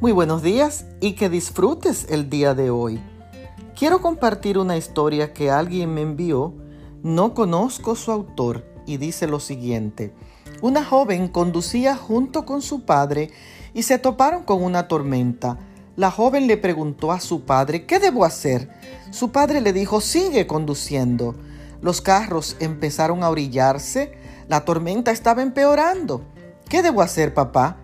Muy buenos días y que disfrutes el día de hoy. Quiero compartir una historia que alguien me envió. No conozco su autor y dice lo siguiente. Una joven conducía junto con su padre y se toparon con una tormenta. La joven le preguntó a su padre, ¿qué debo hacer? Su padre le dijo, sigue conduciendo. Los carros empezaron a orillarse, la tormenta estaba empeorando. ¿Qué debo hacer, papá?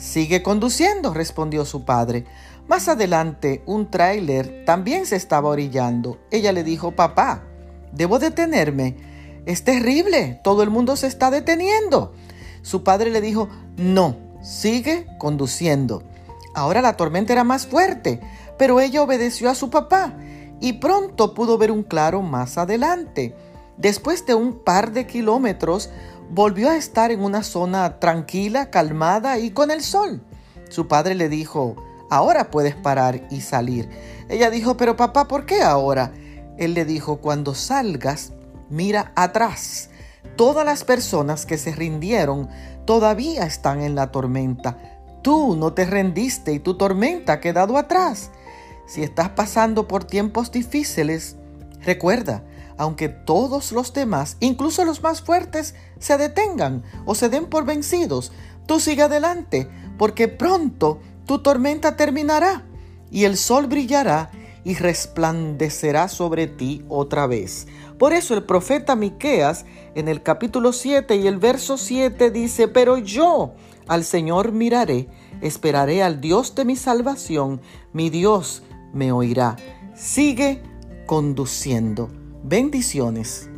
Sigue conduciendo, respondió su padre. Más adelante, un tráiler también se estaba orillando. Ella le dijo, papá, debo detenerme. Es terrible, todo el mundo se está deteniendo. Su padre le dijo, no, sigue conduciendo. Ahora la tormenta era más fuerte, pero ella obedeció a su papá y pronto pudo ver un claro más adelante. Después de un par de kilómetros, volvió a estar en una zona tranquila, calmada y con el sol. Su padre le dijo, ahora puedes parar y salir. Ella dijo, pero papá, ¿por qué ahora? Él le dijo, cuando salgas, mira atrás. Todas las personas que se rindieron todavía están en la tormenta. Tú no te rendiste y tu tormenta ha quedado atrás. Si estás pasando por tiempos difíciles, recuerda, aunque todos los demás, incluso los más fuertes, se detengan o se den por vencidos, tú sigue adelante, porque pronto tu tormenta terminará y el sol brillará y resplandecerá sobre ti otra vez. Por eso el profeta Miqueas en el capítulo 7 y el verso 7 dice, "Pero yo al Señor miraré, esperaré al Dios de mi salvación, mi Dios me oirá." Sigue conduciendo. Bendiciones.